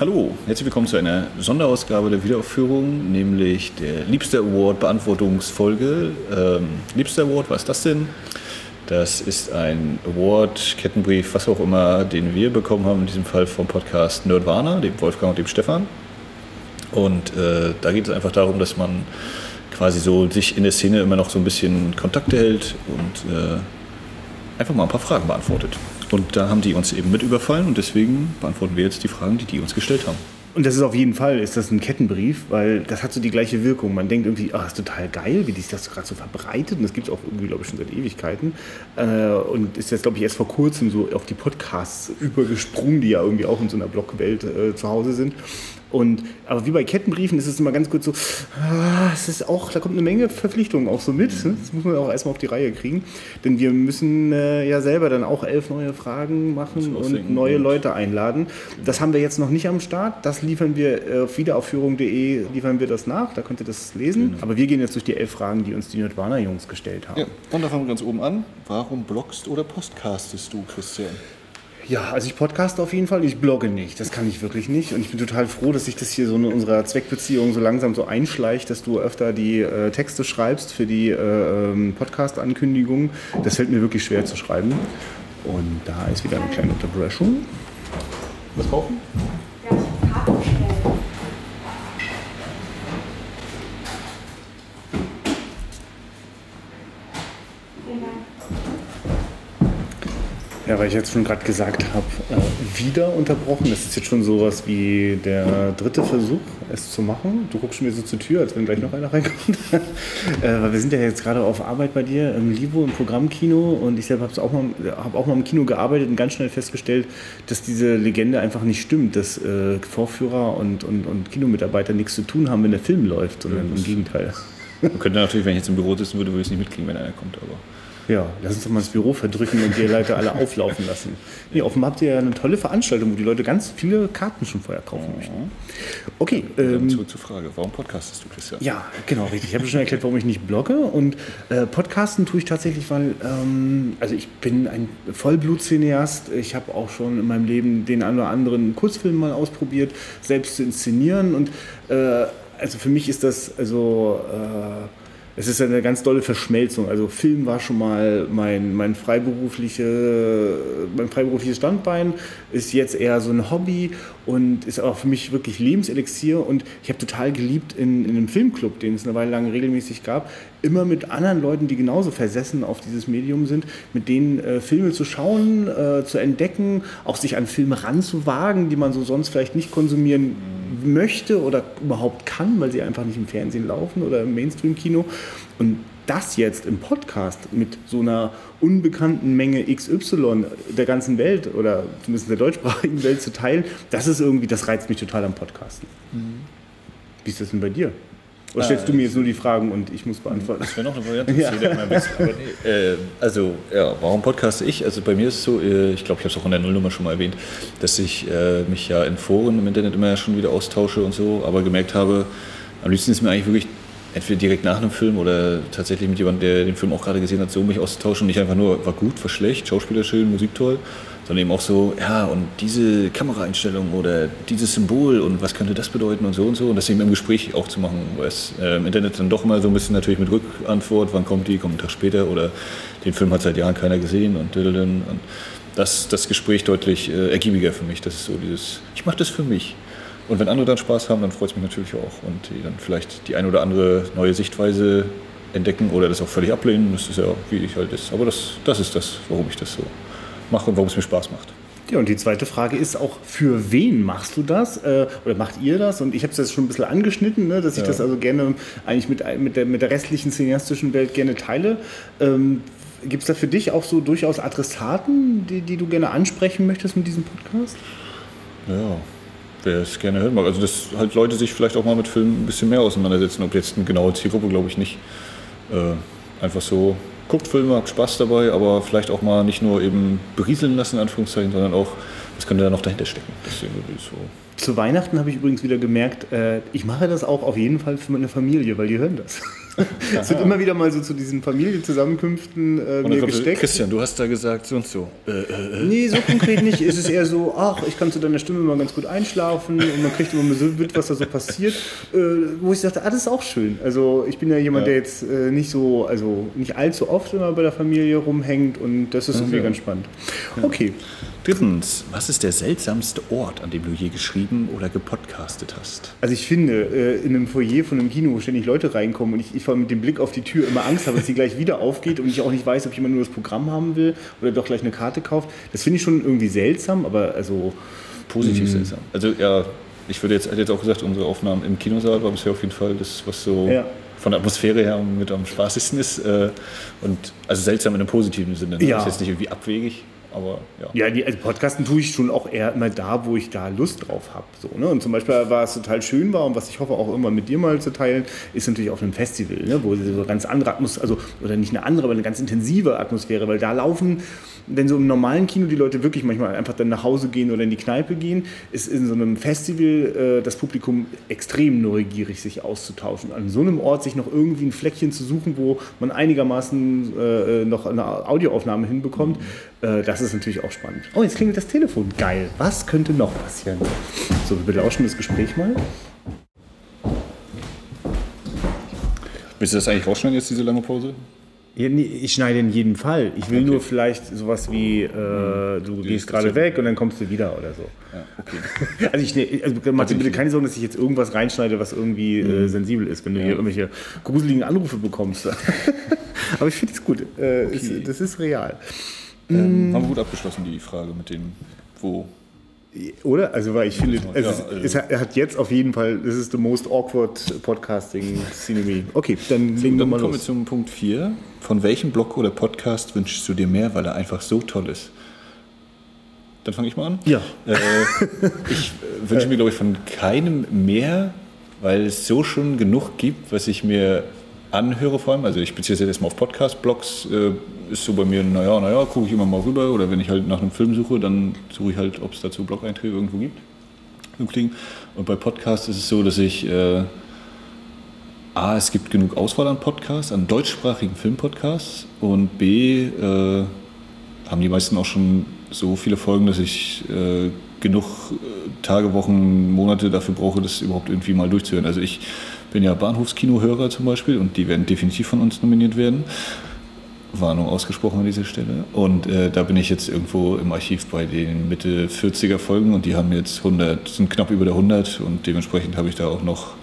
Hallo, herzlich willkommen zu einer Sonderausgabe der Wiederaufführung, nämlich der Liebster Award Beantwortungsfolge. Ähm, Liebster Award, was ist das denn? Das ist ein Award, Kettenbrief, was auch immer, den wir bekommen haben, in diesem Fall vom Podcast Nerdwana, dem Wolfgang und dem Stefan. Und äh, da geht es einfach darum, dass man quasi so sich in der Szene immer noch so ein bisschen Kontakte hält und äh, einfach mal ein paar Fragen beantwortet. Und da haben die uns eben mit überfallen und deswegen beantworten wir jetzt die Fragen, die die uns gestellt haben. Und das ist auf jeden Fall ist das ein Kettenbrief, weil das hat so die gleiche Wirkung. Man denkt irgendwie, ach, ist total geil, wie sich das gerade so verbreitet. Und das gibt es auch irgendwie, glaube ich, schon seit Ewigkeiten. Äh, und ist jetzt, glaube ich, erst vor kurzem so auf die Podcasts übergesprungen, die ja irgendwie auch in so einer Blogwelt äh, zu Hause sind. Und, aber wie bei Kettenbriefen ist es immer ganz kurz so, ah, es ist auch, da kommt eine Menge Verpflichtungen auch so mit. Ne? Das muss man auch erstmal auf die Reihe kriegen. Denn wir müssen äh, ja selber dann auch elf neue Fragen machen und neue Leute einladen. Das haben wir jetzt noch nicht am Start. Das liefern wir äh, auf wiederaufführung.de, liefern wir das nach. Da könnt ihr das lesen. Genau. Aber wir gehen jetzt durch die elf Fragen, die uns die Nerdwana-Jungs gestellt haben. Ja, und da fangen wir ganz oben an. Warum bloggst oder postcastest du, Christian? Ja, also ich podcaste auf jeden Fall, ich blogge nicht, das kann ich wirklich nicht. Und ich bin total froh, dass sich das hier so in unserer Zweckbeziehung so langsam so einschleicht, dass du öfter die äh, Texte schreibst für die äh, ähm, Podcast-Ankündigungen. Das fällt mir wirklich schwer zu schreiben. Und da ist wieder eine kleine Unterbrechung. Was kaufen? Ja, weil ich jetzt schon gerade gesagt habe, äh, wieder unterbrochen. Das ist jetzt schon sowas wie der dritte Versuch, es zu machen. Du guckst mir so zur Tür, als wenn gleich noch einer reinkommt. äh, weil wir sind ja jetzt gerade auf Arbeit bei dir im Livo, im Programmkino. Und ich selber habe auch, mal, hab auch mal im Kino gearbeitet und ganz schnell festgestellt, dass diese Legende einfach nicht stimmt, dass äh, Vorführer und, und, und Kinomitarbeiter nichts zu tun haben, wenn der Film läuft, sondern im Gegenteil. Man könnte natürlich, wenn ich jetzt im Büro sitzen würde, würde ich es nicht mitkriegen, wenn einer kommt. Aber ja, lass uns doch mal das Büro verdrücken und die Leute alle auflaufen lassen. Nee, offenbar habt ihr ja eine tolle Veranstaltung, wo die Leute ganz viele Karten schon vorher kaufen möchten. Okay. Ähm, zurück zur Frage, warum podcastest du, Christian? Ja, genau, richtig. Ich habe schon erklärt, warum ich nicht blogge. Und äh, podcasten tue ich tatsächlich, weil ähm, also ich bin ein Vollblut-Cineast. Ich habe auch schon in meinem Leben den einen oder anderen Kurzfilm mal ausprobiert, selbst zu inszenieren. Und äh, also für mich ist das also... Äh, es ist eine ganz tolle Verschmelzung. Also Film war schon mal mein, mein, freiberufliche, mein freiberufliches Standbein, ist jetzt eher so ein Hobby und ist auch für mich wirklich Lebenselixier. Und ich habe total geliebt in, in einem Filmclub, den es eine Weile lang regelmäßig gab, immer mit anderen Leuten, die genauso versessen auf dieses Medium sind, mit denen äh, Filme zu schauen, äh, zu entdecken, auch sich an Filme ranzuwagen, die man so sonst vielleicht nicht konsumieren möchte oder überhaupt kann, weil sie einfach nicht im Fernsehen laufen oder im Mainstream-Kino. Und das jetzt im Podcast mit so einer unbekannten Menge XY der ganzen Welt oder zumindest der deutschsprachigen Welt zu teilen, das ist irgendwie, das reizt mich total am Podcasten. Mhm. Wie ist das denn bei dir? Oder stellst du mir jetzt nur die Fragen und ich muss beantworten? Das wäre noch eine Variante. ja. nee, äh, also, ja, warum podcaste ich? Also bei mir ist es so, äh, ich glaube, ich habe es auch in der Nullnummer schon mal erwähnt, dass ich äh, mich ja in Foren im Internet immer schon wieder austausche und so, aber gemerkt habe, am liebsten ist mir eigentlich wirklich entweder direkt nach einem Film oder tatsächlich mit jemandem, der den Film auch gerade gesehen hat, so mich auszutauschen. Nicht einfach nur, war gut, war schlecht, Schauspieler schön, Musik toll, sondern eben auch so, ja, und diese Kameraeinstellung oder dieses Symbol und was könnte das bedeuten und so und so. Und das eben im Gespräch auch zu machen, weil es im Internet dann doch immer so ein bisschen natürlich mit Rückantwort, wann kommt die, kommt ein Tag später oder den Film hat seit Jahren keiner gesehen und, und das, das Gespräch deutlich äh, ergiebiger für mich. Das ist so dieses, ich mache das für mich. Und wenn andere dann Spaß haben, dann freut es mich natürlich auch. Und die dann vielleicht die eine oder andere neue Sichtweise entdecken oder das auch völlig ablehnen. Das ist ja, wie ich halt ist. Aber das, das ist das, warum ich das so mache und warum es mir Spaß macht. Ja, und die zweite Frage ist auch, für wen machst du das äh, oder macht ihr das? Und ich habe es jetzt schon ein bisschen angeschnitten, ne, dass ich ja. das also gerne eigentlich mit, mit, der, mit der restlichen cineastischen Welt gerne teile. Ähm, Gibt es da für dich auch so durchaus Adressaten, die, die du gerne ansprechen möchtest mit diesem Podcast? Ja, wer es gerne hören mag. Also, dass halt Leute sich vielleicht auch mal mit Filmen ein bisschen mehr auseinandersetzen. Ob jetzt eine genaue Zielgruppe, glaube ich nicht. Äh, einfach so guckt Filme, habt Spaß dabei, aber vielleicht auch mal nicht nur eben berieseln lassen, in Anführungszeichen, sondern auch, was könnte da noch dahinter stecken. Deswegen so. Zu Weihnachten habe ich übrigens wieder gemerkt, äh, ich mache das auch auf jeden Fall für meine Familie, weil die hören das. es wird immer wieder mal so zu diesen Familienzusammenkünften äh, mir gesteckt. Christian, du hast da gesagt so und so. Äh, äh, äh. Nee, so konkret nicht. Es ist eher so, ach, ich kann zu deiner Stimme mal ganz gut einschlafen und man kriegt immer so mit, was da so passiert. Äh, wo ich dachte, ah, das ist auch schön. Also ich bin ja jemand, ja. der jetzt äh, nicht so, also nicht allzu oft immer bei der Familie rumhängt und das ist irgendwie ganz spannend. Okay. Drittens, was ist der seltsamste Ort, an dem du je geschrieben oder gepodcastet hast? Also ich finde, äh, in einem Foyer von einem Kino, wo ständig Leute reinkommen und ich, ich vor allem mit dem Blick auf die Tür immer Angst habe, dass sie gleich wieder aufgeht und ich auch nicht weiß, ob jemand nur das Programm haben will oder doch gleich eine Karte kauft. Das finde ich schon irgendwie seltsam, aber also... Positiv mh. seltsam. Also ja, ich würde jetzt, hätte jetzt auch gesagt, unsere Aufnahmen im Kinosaal war bisher auf jeden Fall das, was so... Ja von der Atmosphäre her mit am spaßigsten ist. Äh, und also seltsam in einem positiven Sinne. Ne? Ja. Das ist jetzt nicht irgendwie abwegig. Aber ja. Ja, die, also Podcasten tue ich schon auch eher immer da, wo ich da Lust drauf habe. So, ne? Und zum Beispiel, was total schön war und was ich hoffe auch immer mit dir mal zu teilen, ist natürlich auf einem Festival, ne? wo so ganz andere Atmosphäre, also oder nicht eine andere, aber eine ganz intensive Atmosphäre, weil da laufen wenn so im normalen Kino die Leute wirklich manchmal einfach dann nach Hause gehen oder in die Kneipe gehen, ist in so einem Festival äh, das Publikum extrem neugierig, sich auszutauschen. An so einem Ort sich noch irgendwie ein Fleckchen zu suchen, wo man einigermaßen äh, noch eine Audioaufnahme hinbekommt, äh, das ist natürlich auch spannend. Oh, jetzt klingelt das Telefon. Geil. Was könnte noch passieren? So, wir belauschen das Gespräch mal. Willst du das eigentlich rausschneiden jetzt, diese lange Pause? Ich schneide in jedem Fall. Ich will okay. nur vielleicht sowas wie, äh, hm. du Die gehst gerade weg und dann kommst du wieder oder so. Ja, okay. also ich also mach dir bitte keine Sorgen, dass ich jetzt irgendwas reinschneide, was irgendwie mhm. äh, sensibel ist, wenn du ja. hier irgendwelche gruseligen Anrufe bekommst. Aber ich finde es gut. Äh, okay. ist, das ist real. Ähm, haben wir gut abgeschlossen, die Frage mit dem, wo oder? Also, weil ich finde, ja, es, ist, also es, hat jetzt auf jeden Fall, this is the most awkward podcasting scenery. Okay, dann legen so, wir mal kommen los. wir zum Punkt 4. Von welchem Blog oder Podcast wünschst du dir mehr, weil er einfach so toll ist? Dann fange ich mal an. Ja. Äh, ich wünsche mir, glaube ich, von keinem mehr, weil es so schon genug gibt, was ich mir anhöre vor allem. Also ich beziehe es jetzt mal auf Podcast-Blogs. Äh, ist so bei mir, naja, naja, gucke ich immer mal rüber. Oder wenn ich halt nach einem Film suche, dann suche ich halt, ob es dazu Blog-Einträge irgendwo gibt. Und bei Podcasts ist es so, dass ich äh, A, es gibt genug Auswahl an Podcasts, an deutschsprachigen Filmpodcasts und B, äh, haben die meisten auch schon so viele Folgen, dass ich äh, genug äh, Tage, Wochen, Monate dafür brauche, das überhaupt irgendwie mal durchzuhören. Also ich bin ja Bahnhofskinohörer zum Beispiel und die werden definitiv von uns nominiert werden. Warnung ausgesprochen an dieser Stelle. Und äh, da bin ich jetzt irgendwo im Archiv bei den Mitte 40er Folgen und die haben jetzt 100, sind knapp über der 100 und dementsprechend habe ich da auch noch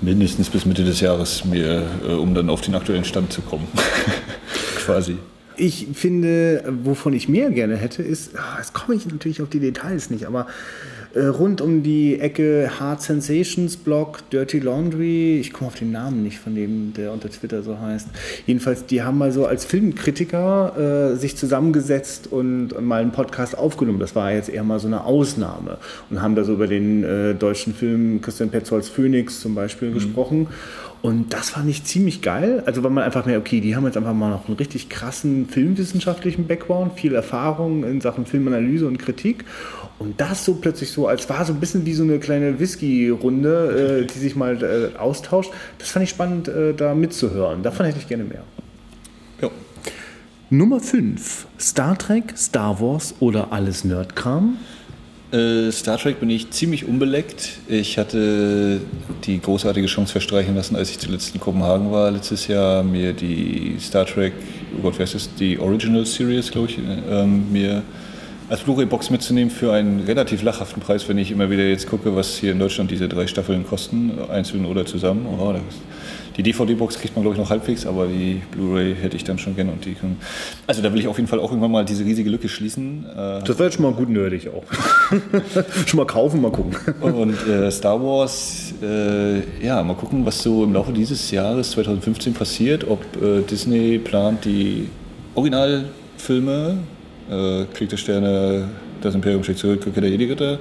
mindestens bis Mitte des Jahres mir, äh, um dann auf den aktuellen Stand zu kommen. Quasi. Ich finde, wovon ich mehr gerne hätte, ist, ah, jetzt komme ich natürlich auf die Details nicht, aber äh, rund um die Ecke Hard Sensations Blog, Dirty Laundry, ich komme auf den Namen nicht von dem, der unter Twitter so heißt. Jedenfalls, die haben mal so als Filmkritiker äh, sich zusammengesetzt und, und, mal einen Podcast aufgenommen. Das war jetzt eher mal so eine Ausnahme und haben da so über den äh, deutschen Film Christian Petzolds Phoenix zum Beispiel mhm. gesprochen. Und das fand ich ziemlich geil. Also, weil man einfach mehr, okay, die haben jetzt einfach mal noch einen richtig krassen filmwissenschaftlichen Background, viel Erfahrung in Sachen Filmanalyse und Kritik. Und das so plötzlich so, als war so ein bisschen wie so eine kleine Whisky-Runde, äh, die sich mal äh, austauscht. Das fand ich spannend, äh, da mitzuhören. Davon hätte ich gerne mehr. Ja. Nummer 5. Star Trek, Star Wars oder alles Nerdkram? Äh, Star Trek bin ich ziemlich unbeleckt. Ich hatte die großartige Chance verstreichen lassen, als ich zuletzt in Kopenhagen war letztes Jahr, mir die Star Trek, oh Gott, wer ist das, die Original Series, glaube ich, ähm, mir als Blu-ray-Box mitzunehmen für einen relativ lachhaften Preis, wenn ich immer wieder jetzt gucke, was hier in Deutschland diese drei Staffeln kosten, einzeln oder zusammen. Oh, die DVD-Box kriegt man, glaube ich, noch halbwegs, aber die Blu-ray hätte ich dann schon gerne. Und die können, also da will ich auf jeden Fall auch irgendwann mal diese riesige Lücke schließen. Äh, das wäre jetzt schon mal gut nerdig auch. schon mal kaufen, mal gucken. und äh, Star Wars, äh, ja, mal gucken, was so im Laufe dieses Jahres 2015 passiert, ob äh, Disney plant, die Originalfilme Krieg der Sterne, das Imperium schlägt zurück, Rückkehr der Jedi-Ritter,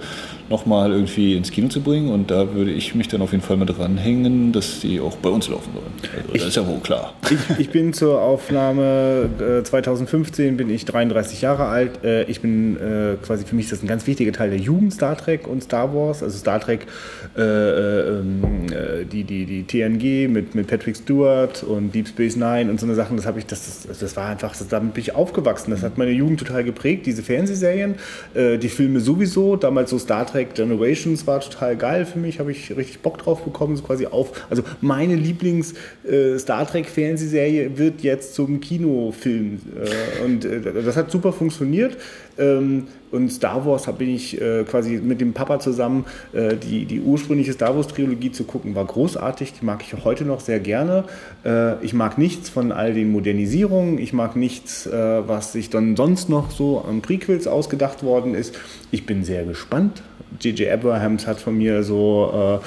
nochmal irgendwie ins Kino zu bringen. Und da würde ich mich dann auf jeden Fall mit dranhängen, dass die auch bei uns laufen sollen. Also, ich, das ist ja wohl klar. Ich, ich bin zur Aufnahme äh, 2015, bin ich 33 Jahre alt. Äh, ich bin äh, quasi, für mich ist das ein ganz wichtiger Teil der Jugend Star Trek und Star Wars. Also Star Trek, äh, äh, ähm, äh, die, die, die TNG mit, mit Patrick Stewart und Deep Space Nine und so eine Sachen, das habe ich, das, das, das war einfach, das, damit bin ich aufgewachsen. Das hat meine Jugend total geprägt, diese Fernsehserien, die Filme sowieso. Damals so Star Trek Generations war total geil für mich, habe ich richtig Bock drauf bekommen, so quasi auf. Also meine Lieblings Star Trek Fernsehserie wird jetzt zum Kinofilm und das hat super funktioniert. Ähm, und Star Wars bin ich äh, quasi mit dem Papa zusammen, äh, die, die ursprüngliche Star Wars-Trilogie zu gucken, war großartig. Die mag ich heute noch sehr gerne. Äh, ich mag nichts von all den Modernisierungen. Ich mag nichts, was sich dann sonst noch so an Prequels ausgedacht worden ist. Ich bin sehr gespannt. J.J. Abrahams hat von mir so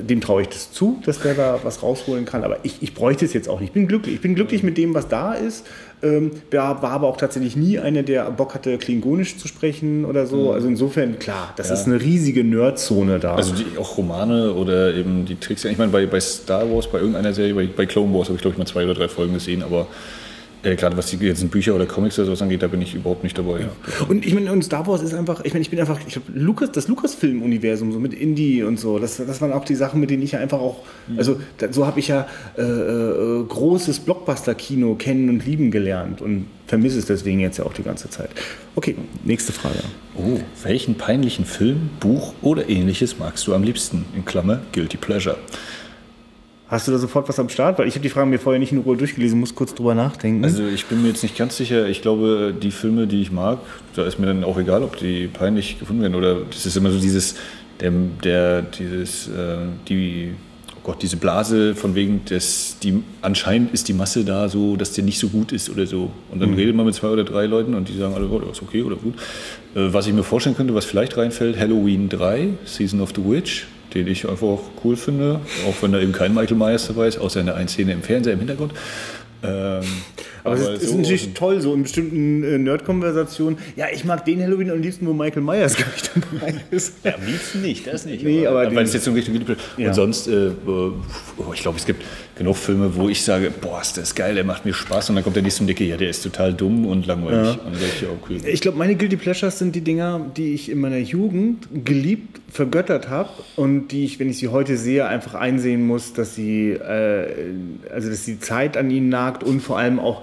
dem traue ich das zu, dass der da was rausholen kann. Aber ich, ich bräuchte es jetzt auch nicht. Ich bin glücklich. Ich bin glücklich mit dem, was da ist. Ähm, war aber auch tatsächlich nie einer, der Bock hatte, Klingonisch zu sprechen oder so. Mhm. Also insofern, klar, das ja. ist eine riesige Nerdzone da. Also die, auch Romane oder eben die Tricks. Ich meine, bei, bei Star Wars, bei irgendeiner Serie, bei, bei Clone Wars habe ich glaube ich mal zwei oder drei Folgen gesehen, aber äh, gerade was die ganzen Bücher oder Comics oder sowas angeht, da bin ich überhaupt nicht dabei. Ja. Und ich meine, und Star Wars ist einfach, ich meine, ich bin einfach, ich glaube, Lucas, das Lucasfilm-Universum, so mit Indie und so, das, das waren auch die Sachen, mit denen ich ja einfach auch, mhm. also da, so habe ich ja äh, äh, großes Blockbuster-Kino kennen und lieben gelernt und vermisse es deswegen jetzt ja auch die ganze Zeit. Okay, nächste Frage. Oh, welchen peinlichen Film, Buch oder ähnliches magst du am liebsten? In Klammer, Guilty Pleasure. Hast du da sofort was am Start? Weil ich habe die Fragen mir vorher nicht in Ruhe durchgelesen, muss kurz drüber nachdenken. Also ich bin mir jetzt nicht ganz sicher. Ich glaube, die Filme, die ich mag, da ist mir dann auch egal, ob die peinlich gefunden werden oder das ist immer so dieses, der, der dieses, äh, die, oh Gott, diese Blase von wegen, des, die anscheinend ist die Masse da so, dass der nicht so gut ist oder so. Und dann mhm. redet man mit zwei oder drei Leuten und die sagen alle, oh, das ist okay oder gut. Äh, was ich mir vorstellen könnte, was vielleicht reinfällt, Halloween 3, Season of the Witch den ich einfach cool finde, auch wenn da eben kein Michael Myers dabei ist, außer in der einen Szene im Fernseher im Hintergrund. Ähm, aber, aber es ist, so natürlich toll, so in bestimmten äh, Nerd-Konversationen. Ja, ich mag den Halloween am liebsten, wo Michael Myers gar nicht dabei ist. Ja, am liebsten nicht, das nicht. Nee, aber, aber weil es jetzt so Richtung. Ja. Und sonst, äh, oh, ich glaube, es gibt genug Filme, wo ich sage, boah, ist das geil, der macht mir Spaß. Und dann kommt der nächste Dicke, ja, der ist total dumm und langweilig. Ja. Und ich, okay. ich glaube, meine Guilty Pleasures sind die Dinger, die ich in meiner Jugend geliebt, vergöttert habe und die ich, wenn ich sie heute sehe, einfach einsehen muss, dass sie, äh, also dass die Zeit an ihnen nagt und vor allem auch,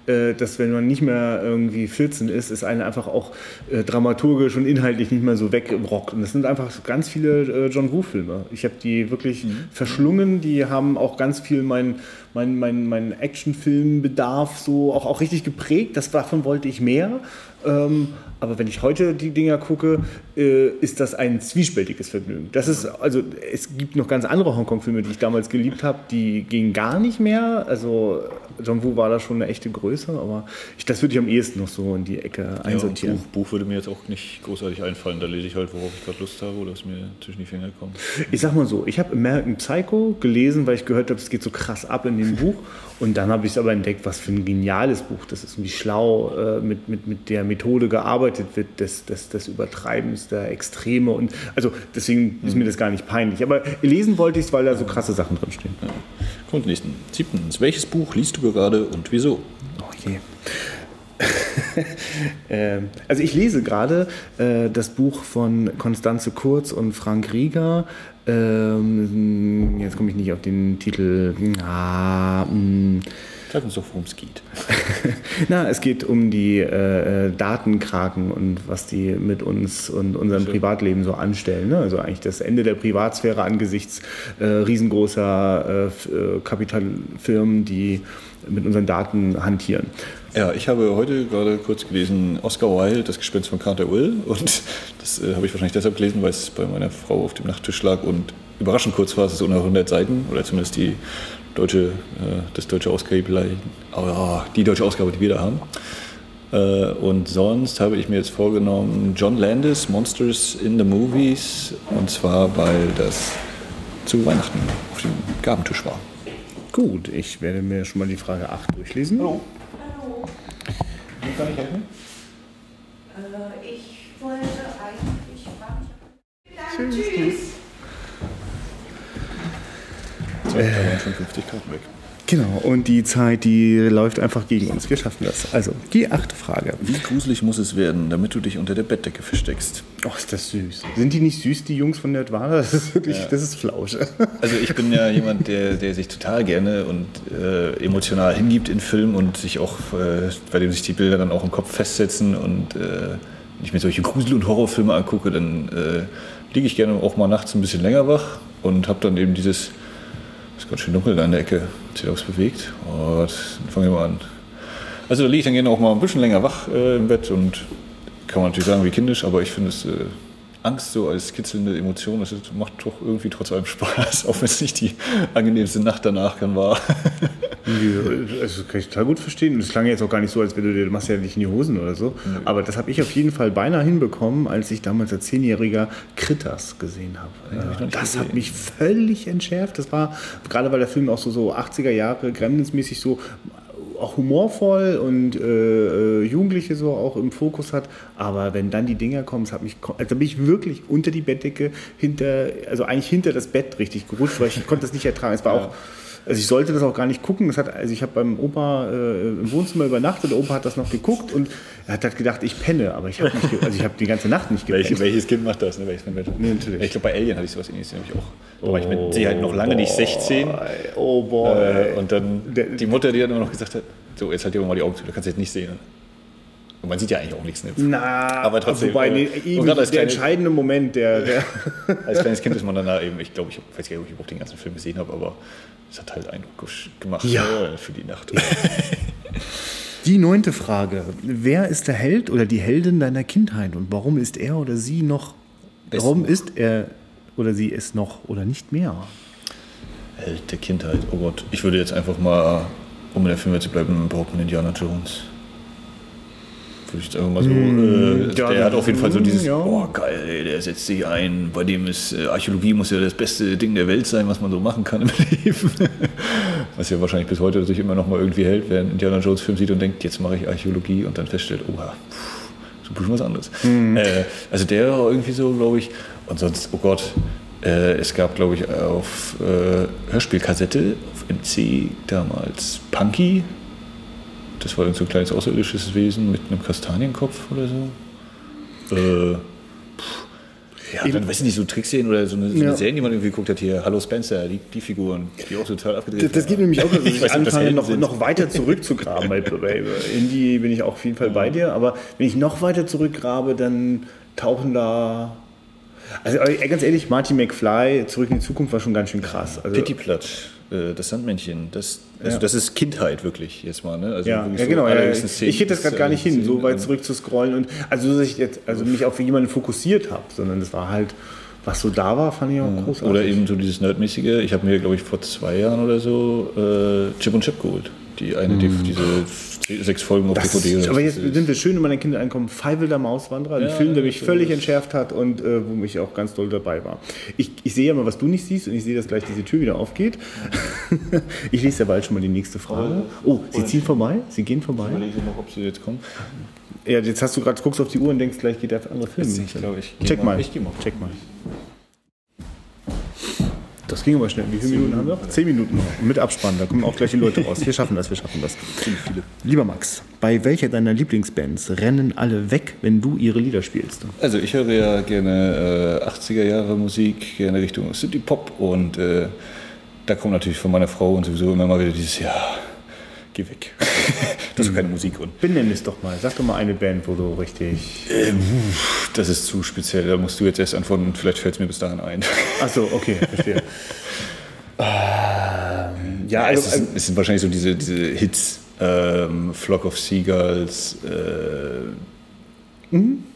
dass wenn man nicht mehr irgendwie 14 ist, ist einen einfach auch äh, dramaturgisch und inhaltlich nicht mehr so wegrockt. Und das sind einfach ganz viele äh, John Woo-Filme. Ich habe die wirklich mhm. verschlungen, die haben auch ganz viel mein mein, mein, mein, Actionfilmbedarf so auch, auch richtig geprägt. Das, davon wollte ich mehr. Ähm, aber wenn ich heute die Dinger gucke, äh, ist das ein zwiespältiges Vergnügen. Das ist, also es gibt noch ganz andere Hongkong-Filme, die ich damals geliebt habe, die gingen gar nicht mehr. Also John Woo war da schon eine echte Größe, aber ich, das würde ich am ehesten noch so in die Ecke einsortieren. Ja, Buch, Buch, würde mir jetzt auch nicht großartig einfallen. Da lese ich halt, worauf ich gerade Lust habe oder es mir zwischen die Finger kommt. Ich sag mal so, ich habe American Psycho gelesen, weil ich gehört habe, es geht so krass ab in dem Buch. Und dann habe ich es aber entdeckt, was für ein geniales Buch das ist und wie schlau äh, mit, mit, mit der Methode gearbeitet wird, des, des, des Übertreibens, der Extreme. Und also deswegen ist mir das gar nicht peinlich. Aber lesen wollte ich es, weil da so krasse Sachen drinstehen. Ja. Kommt nächsten. Siebtens. Welches Buch liest du gerade und wieso? Je. Ähm, also ich lese gerade äh, das Buch von Konstanze Kurz und Frank Rieger. Ähm, jetzt komme ich nicht auf den Titel. Ah, mm. Sag uns doch, worum es geht. Na, es geht um die äh, äh, Datenkraken und was die mit uns und unserem Schön. Privatleben so anstellen. Ne? Also eigentlich das Ende der Privatsphäre angesichts äh, riesengroßer äh, äh Kapitalfirmen, die mit unseren Daten hantieren. Ja, ich habe heute gerade kurz gelesen Oscar Wilde, das Gespenst von Carter Will. Und das äh, habe ich wahrscheinlich deshalb gelesen, weil es bei meiner Frau auf dem Nachttisch lag und überraschend kurz war. Es ist unter 100 Seiten oder zumindest die deutsche, äh, das deutsche Ausgabe, die deutsche Ausgabe, die wir da haben. Äh, und sonst habe ich mir jetzt vorgenommen, John Landis, Monsters in the Movies. Und zwar, weil das zu Weihnachten auf dem Gabentisch war. Gut, ich werde mir schon mal die Frage 8 durchlesen. Hallo. Hallo. Wie kann ich helfen? Äh, ich wollte tschüss, tschüss. So, da waren schon 50 Karten weg. Genau, und die Zeit, die läuft einfach gegen uns. Wir schaffen das. Also, die achte Frage. Wie gruselig muss es werden, damit du dich unter der Bettdecke versteckst? Oh, ist das süß. Sind die nicht süß, die Jungs von Nerdwala? Das ist wirklich, das ist Flausche. Also ich bin ja jemand, der, der sich total gerne und äh, emotional hingibt in Filmen und sich auch, äh, bei dem sich die Bilder dann auch im Kopf festsetzen und äh, wenn ich mir solche Grusel- und Horrorfilme angucke, dann äh, liege ich gerne auch mal nachts ein bisschen länger wach und habe dann eben dieses, ganz schön dunkel da in der Ecke, hat sich was bewegt und dann fangen wir mal an. Also da liege ich dann gerne auch mal ein bisschen länger wach äh, im Bett und kann man natürlich sagen, wie kindisch, aber ich finde es äh, Angst so als kitzelnde Emotion, das macht doch irgendwie trotz allem Spaß, auch wenn es nicht die angenehmste Nacht danach kann war. Also, das kann ich total gut verstehen. Und es klang jetzt auch gar nicht so, als wenn du dir, du machst ja nicht in die Hosen oder so. Aber das habe ich auf jeden Fall beinahe hinbekommen, als ich damals als Zehnjähriger Critters gesehen habe. das hat mich völlig entschärft. Das war, gerade weil der Film auch so, so 80er Jahre, Gremlins-mäßig so auch humorvoll und äh, äh, Jugendliche so auch im Fokus hat. Aber wenn dann die Dinger kommen, das hat mich, also bin ich wirklich unter die Bettdecke, hinter, also eigentlich hinter das Bett richtig gerutscht, weil ich konnte das nicht ertragen. Es war auch, also ich sollte das auch gar nicht gucken. Das hat, also ich habe beim Opa äh, im Wohnzimmer übernachtet, der Opa hat das noch geguckt und er hat halt gedacht, ich penne, aber ich habe also ich habe die ganze Nacht nicht gepennt. Welche, welches Kind macht das? Ne? Welches Kind? Nee, natürlich. Ich glaube, bei Alien hatte ich sowas ähnliches nämlich auch. Aber ich mit Sicherheit noch lange nicht 16. Oh boy. Äh, und dann Der- die Mutter, die dann immer noch gesagt hat, so, jetzt halt dir mal die Augen zu, du kannst jetzt nicht sehen. Und man sieht ja eigentlich auch nichts. Ne? Na, Aber trotzdem, Wobei, äh, nee, und eben gerade als der kleine- entscheidende Moment, der, der Als kleines Kind ist man dann da eben, ich glaube, ich weiß gar nicht, ob ich überhaupt den ganzen Film gesehen habe, aber es hat halt Eindruck gesch- gemacht Ja. äh, für die Nacht. Die neunte Frage. Wer ist der Held oder die Heldin deiner Kindheit und warum ist er oder sie noch, Es warum noch. ist er oder sie es noch oder nicht mehr? Held der Kindheit, oh Gott. Ich würde jetzt einfach mal, um in der Filmwelt zu bleiben, behaupten Indiana Jones. Jetzt einfach mal so. äh, ja, der hat auf jeden Fall so dieses, ja. oh geil, ey, der setzt sich ein. Bei dem ist äh, Archäologie muss ja das beste Ding der Welt sein, was man so machen kann im Leben. was ja wahrscheinlich bis heute sich immer noch mal irgendwie hält, wer einen Indiana Jones Film sieht und denkt, jetzt mache ich Archäologie und dann feststellt, oh, pff, so ein bisschen was anderes. Äh, also der war irgendwie so, glaube ich. Und sonst, oh Gott, äh, es gab, glaube ich, auf äh, Hörspielkassette, auf MC damals Punky. Das war irgend so ein kleines außerirdisches Wesen mit einem Kastanienkopf oder so. Äh, ja, dann weiß ich nicht, so Trickserien oder so eine, so eine Ja. Serie, die man irgendwie geguckt hat, hier, Hallo Spencer, die, die Figuren, die auch total abgedreht Das, das geht nämlich auch, dass ich, Ich anfange, noch, noch weiter zurückzugraben. Bei, bei Indie bin ich auch auf jeden Fall bei dir, aber wenn ich noch weiter zurückgrabe, dann tauchen da. Also ganz ehrlich, Marty McFly, Zurück in die Zukunft war schon ganz schön krass. Also, Pittiplatsch, äh, das Sandmännchen, das, also Ja. das ist Kindheit wirklich jetzt mal. Ne? Also Ja, ja so genau. Ja, ich ich hätte das gerade gar nicht hin, so weit zurück zu scrollen und also dass ich jetzt also mich auf jemanden fokussiert habe, sondern das war halt, was so da war, fand ich auch großartig. Oder eben so dieses Nerdmäßige. Ich habe mir, glaube ich, vor zwei Jahren oder so äh, Chip und Chip geholt. Die eine, die, diese sechs Folgen auf. Das DVD. aber jetzt sind wir schön in meinen Kindern angekommen. Feivel der Mauswanderer, ein Ja, Film, der mich das völlig entschärft hat und äh, wo mich auch ganz doll dabei war. Ich, ich sehe ja mal, was du nicht siehst und ich sehe, dass gleich diese Tür wieder aufgeht. ich lese ja bald schon mal die nächste Frage. Oh, sie ziehen vorbei? Sie gehen vorbei? Ich überlege noch, ob sie jetzt kommen. Ja, jetzt hast du gerade, guckst auf die Uhr und denkst, gleich geht der andere Film. Ich glaube, ich geh Check mal. Ich gehe mal. Check mal. Das ging aber schnell. Wie viele Minuten haben wir noch? Zehn Minuten noch. Mit Abspann. Da kommen auch gleich die Leute raus. Wir schaffen das, wir schaffen das. viele. Lieber Max, bei welcher deiner Lieblingsbands rennen alle weg, wenn du ihre Lieder spielst? Also ich höre ja gerne äh, 80er Jahre Musik, gerne Richtung City Pop und äh, da kommt natürlich von meiner Frau und sowieso immer mal wieder dieses Ja, geh weg. das ist keine Musik und Benenn es doch mal. Sag doch mal eine Band, wo du richtig. ähm, das ist zu speziell. Da musst du jetzt erst antworten und vielleicht fällt es mir bis dahin ein. Achso, okay, verstehe. ähm, ja, es, also, ist, es sind wahrscheinlich so diese, diese Hits, ähm, Flock of Seagulls, äh,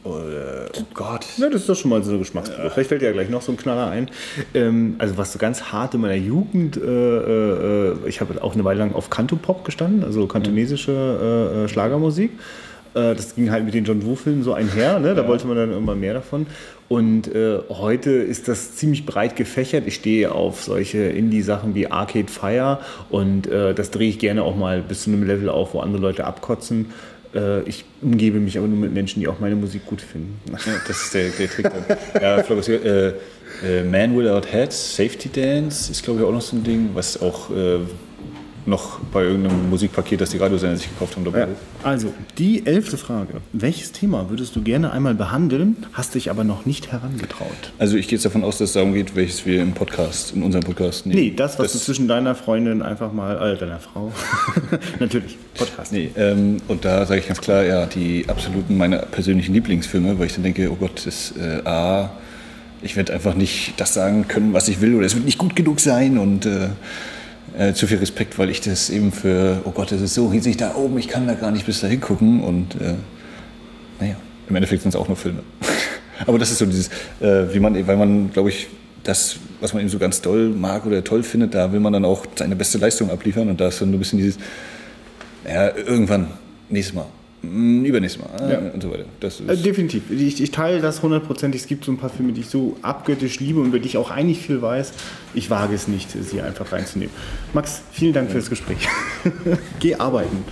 oder, oh Gott. Ja, das ist doch schon mal so eine Geschmacksprobe. Vielleicht fällt dir ja gleich noch so ein Knaller ein. Ähm, also was so ganz hart in meiner Jugend, äh, äh, ich habe auch eine Weile lang auf Cantopop gestanden, also kantonesische äh, äh, Schlagermusik. Äh, das ging halt mit den John Woo-Filmen so einher, ne? da wollte man dann irgendwann mehr davon. Und äh, heute ist das ziemlich breit gefächert. Ich stehe auf solche Indie-Sachen wie Arcade Fire und äh, das drehe ich gerne auch mal bis zu einem Level auf, wo andere Leute abkotzen. Äh, ich umgebe mich aber nur mit Menschen, die auch meine Musik gut finden. Ja, das ist der, der Trick ja, Floggers, äh, Man Without Hats, Safety Dance ist glaube ich auch noch so ein Ding, was auch noch bei irgendeinem Musikpaket, das die Radiosender sich gekauft haben, dabei Ja. Also, die elfte Frage. Welches Thema würdest du gerne einmal behandeln, hast dich aber noch nicht herangetraut? Also ich gehe jetzt davon aus, dass es darum geht, welches wir im Podcast, in unserem Podcast nehmen. Nee, das, was du zwischen deiner Freundin einfach mal, äh, deiner Frau, natürlich, Podcast. Nee, ähm, und da sage ich ganz klar, ja, die absoluten meine persönlichen Lieblingsfilme, weil ich dann denke, oh Gott, das äh, A, ich werde einfach nicht das sagen können, was ich will, oder es wird nicht gut genug sein und äh, äh, zu viel Respekt, weil ich das eben für, oh Gott, das ist so riesig da oben, ich kann da gar nicht bis dahin gucken und äh, naja, im Endeffekt sind es auch nur Filme. Aber das ist so dieses, äh, wie man, weil man, glaube ich, das, was man eben so ganz doll mag oder toll findet, da will man dann auch seine beste Leistung abliefern und da ist dann so ein bisschen dieses, ja, irgendwann, nächstes Mal, übernächstes Mal Ja. äh, und so weiter. Äh, definitiv. Ich, ich teile das hundertprozentig. Es gibt so ein paar Filme, die ich so abgöttisch liebe und über die ich auch eigentlich viel weiß. Ich wage es nicht, sie einfach reinzunehmen. Max, vielen Dank für das Gespräch. Geh arbeiten.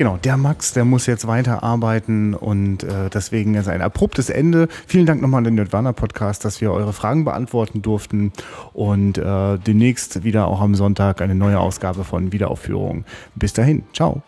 Genau, der Max, der muss jetzt weiterarbeiten und äh, deswegen ist ein abruptes Ende. Vielen Dank nochmal an den Nerdwana Podcast, dass wir eure Fragen beantworten durften und äh, demnächst wieder auch am Sonntag eine neue Ausgabe von Wiederaufführung. Bis dahin, ciao.